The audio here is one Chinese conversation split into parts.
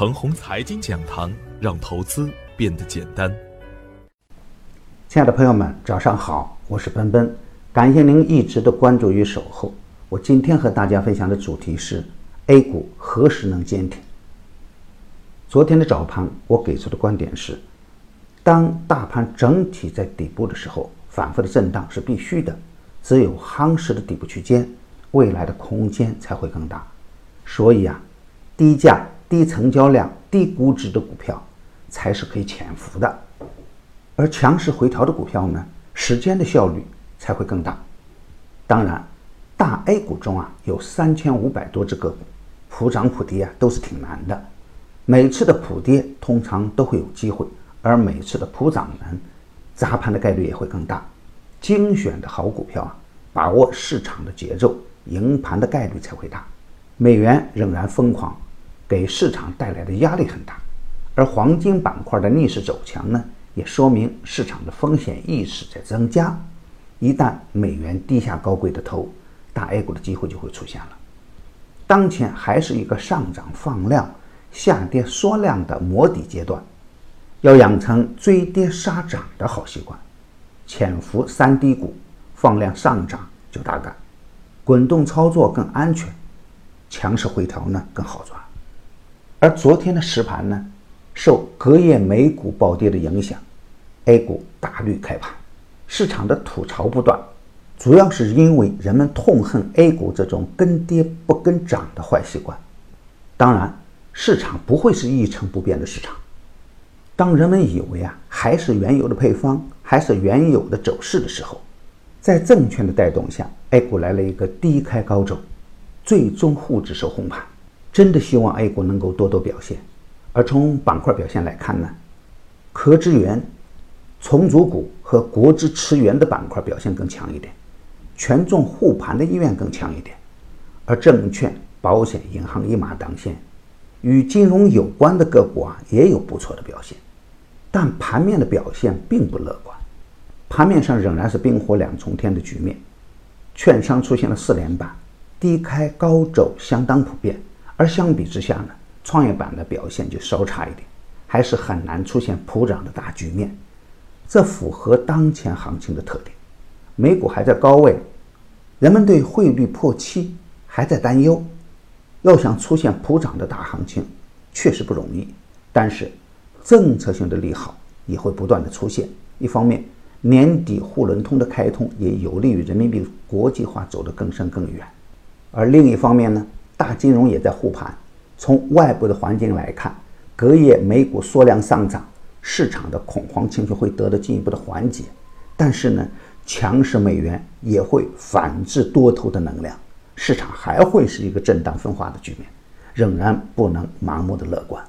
程红财经讲堂，让投资变得简单。亲爱的朋友们，早上好，我是奔奔，感谢您一直的关注与守候。我今天和大家分享的主题是 A 股何时能坚挺？昨天的早盘，我给出的观点是，当大盘整体在底部的时候，反复的震荡是必须的，只有夯实的底部区间，未来的空间才会更大。所以啊，低价、低成交量、低估值的股票才是可以潜伏的，而强势回调的股票呢，时间的效率才会更大。当然。大 A 股中啊，有三千五百多只个股，普涨普跌啊，都是挺难的。每次的普跌通常都会有机会，而每次的普涨呢，砸盘的概率也会更大。精选的好股票啊，把握市场的节奏，赢盘的概率才会大。美元仍然疯狂，给市场带来的压力很大。而黄金板块的逆势走强呢，也说明市场的风险意识在增加。一旦美元低下高贵的头，大 A 股的机会就会出现了。当前还是一个上涨放量、下跌缩量的磨底阶段，要养成追跌杀涨的好习惯，潜伏三低股，放量上涨就大干，滚动操作更安全，强势回调呢更好抓。而昨天的实盘呢，受隔夜美股暴跌的影响，A 股大绿开盘，市场的吐槽不断。主要是因为人们痛恨 A 股这种跟跌不跟涨的坏习惯。当然，市场不会是一成不变的市场。当人们以为啊还是原有的配方，还是原有的走势的时候，在证券的带动下，A 股来了一个低开高走，最终沪指收红盘。真的希望 A 股能够多多表现。而从板块表现来看呢，壳资源、重组股和国资驰援的板块表现更强一点。权重护盘的意愿更强一点，而证券、保险、银行一马当先，与金融有关的个股啊也有不错的表现，但盘面的表现并不乐观，盘面上仍然是冰火两重天的局面，券商出现了四连板，低开高走相当普遍，而相比之下呢，创业板的表现就稍差一点，还是很难出现普涨的大局面，这符合当前行情的特点，美股还在高位。人们对汇率破七还在担忧，要想出现普涨的大行情，确实不容易。但是，政策性的利好也会不断的出现。一方面，年底沪伦通的开通也有利于人民币国际化走得更深更远；而另一方面呢，大金融也在护盘。从外部的环境来看，隔夜美股缩量上涨，市场的恐慌情绪会得到进一步的缓解。但是呢？强势美元也会反制多头的能量，市场还会是一个震荡分化的局面，仍然不能盲目的乐观。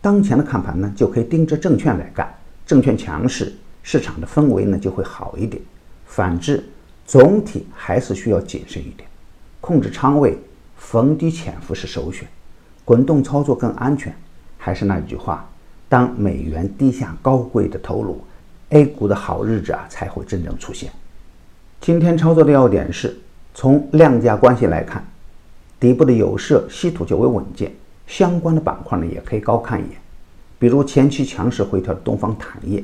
当前的看盘呢，就可以盯着证券来干，证券强势，市场的氛围呢就会好一点。反之，总体还是需要谨慎一点，控制仓位，逢低潜伏是首选，滚动操作更安全。还是那句话，当美元低下高贵的头颅。A 股的好日子啊才会真正出现。今天操作的要点是，从量价关系来看，底部的有色、稀土较为稳健，相关的板块呢也可以高看一眼。比如前期强势回调的东方钽业、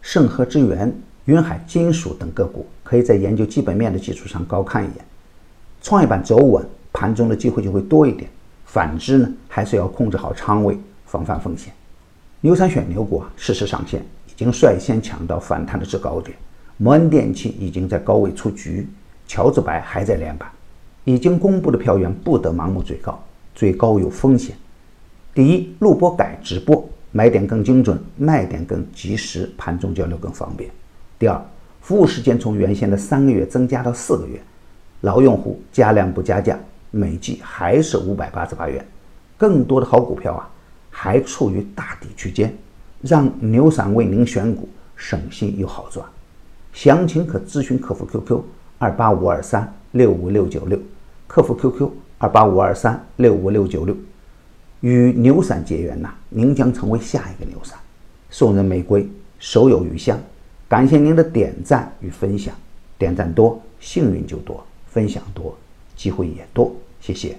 盛和资源、云海金属等个股，可以在研究基本面的基础上高看一眼。创业板走稳，盘中的机会就会多一点。反之呢，还是要控制好仓位，防范风险。牛三选牛股啊，适时上线。已经率先抢到反弹的制高点，摩恩电器已经在高位出局，乔治白还在连板，已经公布的票源不得盲目追高，追高有风险。第一，录播改直播，买点更精准，卖点更及时，盘中交流更方便。第二，服务时间从原先的三个月增加到四个月，老用户加量不加价，每季还是五百八十八元。更多的好股票啊，还处于大底区间。让牛散为您选股，省心又好赚。详情可咨询客服 QQ 二八五二三六五六九六，客服 QQ 二八五二三六五六九六。与牛散结缘呐，您将成为下一个牛散。送人玫瑰，手有余香。感谢您的点赞与分享，点赞多，幸运就多；分享多，机会也多。谢谢。